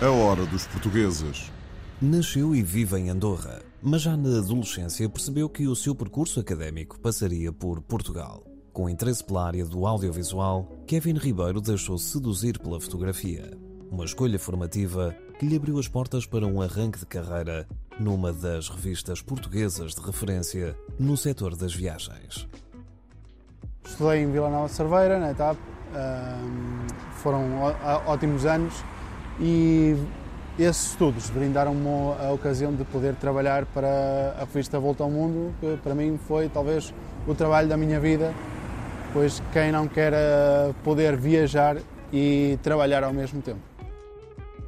A hora dos portugueses. Nasceu e vive em Andorra, mas já na adolescência percebeu que o seu percurso académico passaria por Portugal. Com interesse pela área do audiovisual, Kevin Ribeiro deixou-se seduzir pela fotografia. Uma escolha formativa que lhe abriu as portas para um arranque de carreira numa das revistas portuguesas de referência no setor das viagens. Estudei em Vila Nova de Cerveira, na ETAP. Foram ótimos anos e esses estudos brindaram-me a ocasião de poder trabalhar para a revista Volta ao Mundo, que para mim foi talvez o trabalho da minha vida, pois quem não quer poder viajar e trabalhar ao mesmo tempo.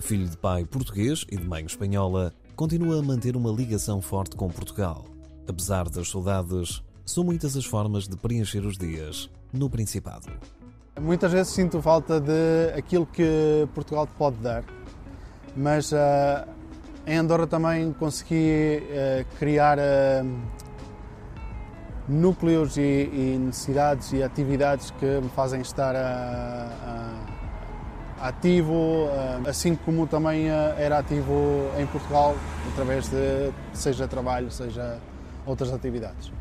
Filho de pai português e de mãe espanhola, continua a manter uma ligação forte com Portugal. Apesar das saudades, são muitas as formas de preencher os dias no Principado. Muitas vezes sinto falta de aquilo que Portugal te pode dar, mas ah, em Andorra também consegui ah, criar ah, núcleos e, e necessidades e atividades que me fazem estar ah, ah, ativo, ah, assim como também ah, era ativo em Portugal, através de seja trabalho, seja outras atividades.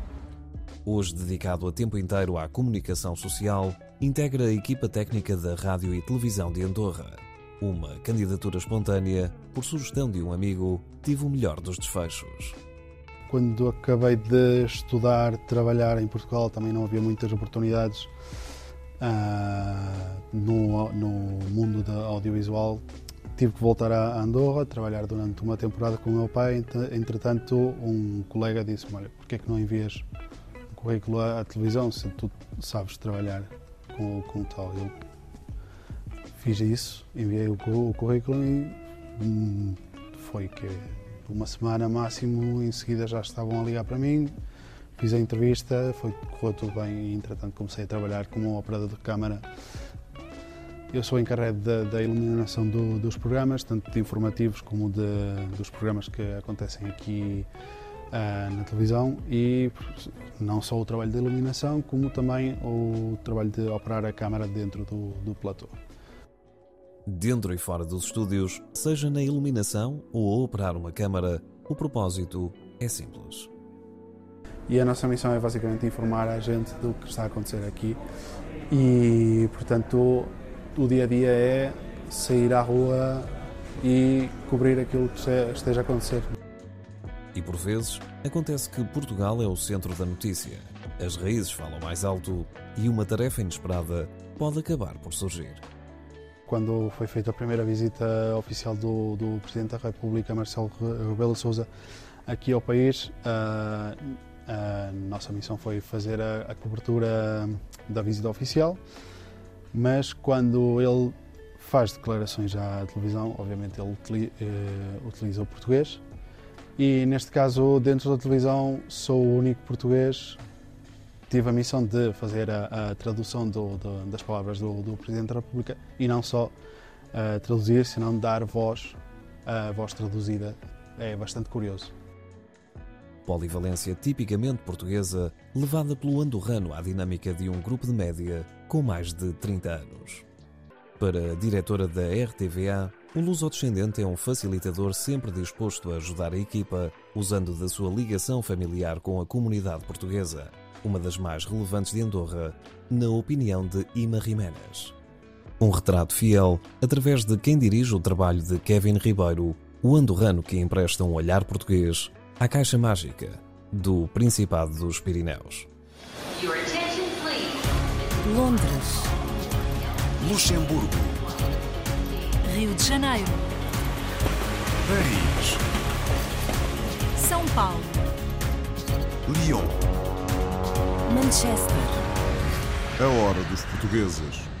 Hoje dedicado a tempo inteiro à comunicação social, integra a equipa técnica da Rádio e Televisão de Andorra. Uma candidatura espontânea, por sugestão de um amigo, tive o melhor dos desfechos. Quando acabei de estudar, trabalhar em Portugal, também não havia muitas oportunidades ah, no, no mundo da audiovisual. Tive que voltar a Andorra, trabalhar durante uma temporada com o meu pai. Ent- Entretanto, um colega disse-me: Olha, porquê é que não envias um currículo à, à televisão se tu sabes trabalhar com, com tal? Eu fiz isso, enviei o, o currículo e hum, foi que uma semana máximo, em seguida já estavam a ligar para mim, fiz a entrevista, foi, correu tudo bem e entretanto comecei a trabalhar como operador de câmara. Eu sou encarregue da, da iluminação do- dos programas, tanto de informativos como de- dos programas que acontecem aqui ah, na televisão e não só o trabalho de iluminação, como também o trabalho de operar a câmara dentro do, do platô. Dentro e fora dos estúdios, seja na iluminação ou a operar uma câmara, o propósito é simples. E a nossa missão é basicamente informar a gente do que está a acontecer aqui e, portanto, o dia a dia é sair à rua e cobrir aquilo que este- esteja a acontecer. E por vezes, acontece que Portugal é o centro da notícia. As raízes falam mais alto e uma tarefa inesperada pode acabar por surgir. Quando foi feita a primeira visita oficial do, do Presidente da República, Marcelo Re- Rebelo Sousa, aqui ao país, a, a nossa missão foi fazer a, a cobertura da visita oficial, mas quando ele faz declarações à televisão, obviamente ele eh, utiliza o português, e neste caso, dentro da televisão, sou o único português tive a missão de fazer a, a tradução do- do- das palavras do, do Presidente da República e não só uh, traduzir, senão dar voz, a voz traduzida. É bastante curioso. Polivalência tipicamente portuguesa, levada pelo andorrano à dinâmica de um grupo de média com mais de 30 anos. Para a diretora da RTVA, o luso-descendente é um facilitador sempre disposto a ajudar a equipa, usando da sua ligação familiar com a comunidade portuguesa, uma das mais relevantes de Andorra, na opinião de Ima Jiménez. Um retrato fiel através de quem dirige o trabalho de Kevin Ribeiro, o andorrano que empresta um olhar português à Caixa Mágica do Principado dos Pirineus. Londres, Luxemburgo, Rio de Janeiro, Paris, São Paulo, Lyon. Manchester, A hora dos portugueses.